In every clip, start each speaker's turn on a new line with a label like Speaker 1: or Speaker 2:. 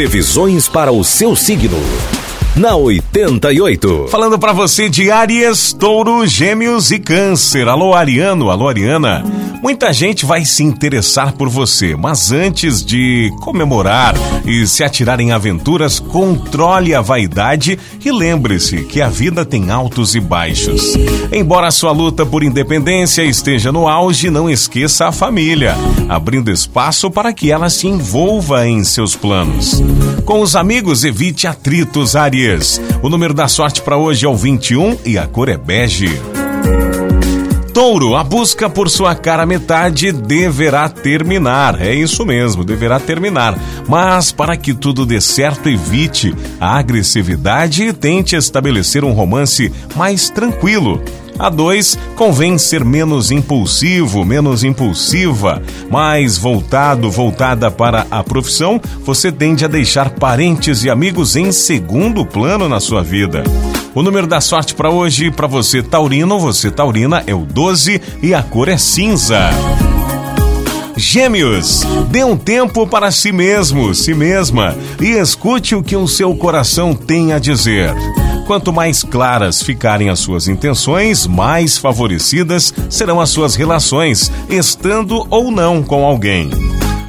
Speaker 1: Previsões para o seu signo na 88.
Speaker 2: Falando para você de Áries, Touro, Gêmeos e Câncer. Alô, Ariano, alô, Ariana. Muita gente vai se interessar por você, mas antes de comemorar e se atirar em aventuras, controle a vaidade e lembre-se que a vida tem altos e baixos. Embora a sua luta por independência esteja no auge, não esqueça a família, abrindo espaço para que ela se envolva em seus planos. Com os amigos, evite atritos, Aries. O número da sorte para hoje é o 21 e a cor é bege. Touro, a busca por sua cara metade deverá terminar. É isso mesmo, deverá terminar. Mas para que tudo dê certo, evite a agressividade e tente estabelecer um romance mais tranquilo. A dois, convém ser menos impulsivo, menos impulsiva, mais voltado, voltada para a profissão, você tende a deixar parentes e amigos em segundo plano na sua vida. O número da sorte para hoje, para você taurino, você taurina, é o 12 e a cor é cinza. Gêmeos, dê um tempo para si mesmo, si mesma, e escute o que o seu coração tem a dizer. Quanto mais claras ficarem as suas intenções, mais favorecidas serão as suas relações, estando ou não com alguém.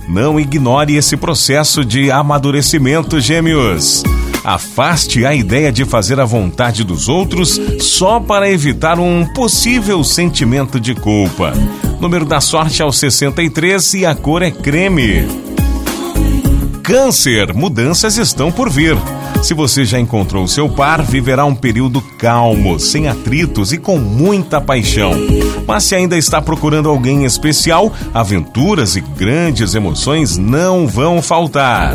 Speaker 2: Não ignore esse processo de amadurecimento, Gêmeos. Afaste a ideia de fazer a vontade dos outros só para evitar um possível sentimento de culpa. Número da sorte é o 63 e a cor é creme. Câncer, mudanças estão por vir. Se você já encontrou seu par, viverá um período calmo, sem atritos e com muita paixão. Mas se ainda está procurando alguém especial, aventuras e grandes emoções não vão faltar.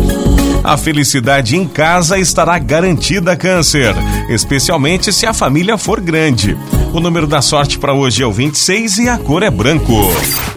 Speaker 2: A felicidade em casa estará garantida, Câncer, especialmente se a família for grande. O número da sorte para hoje é o 26 e a cor é branco.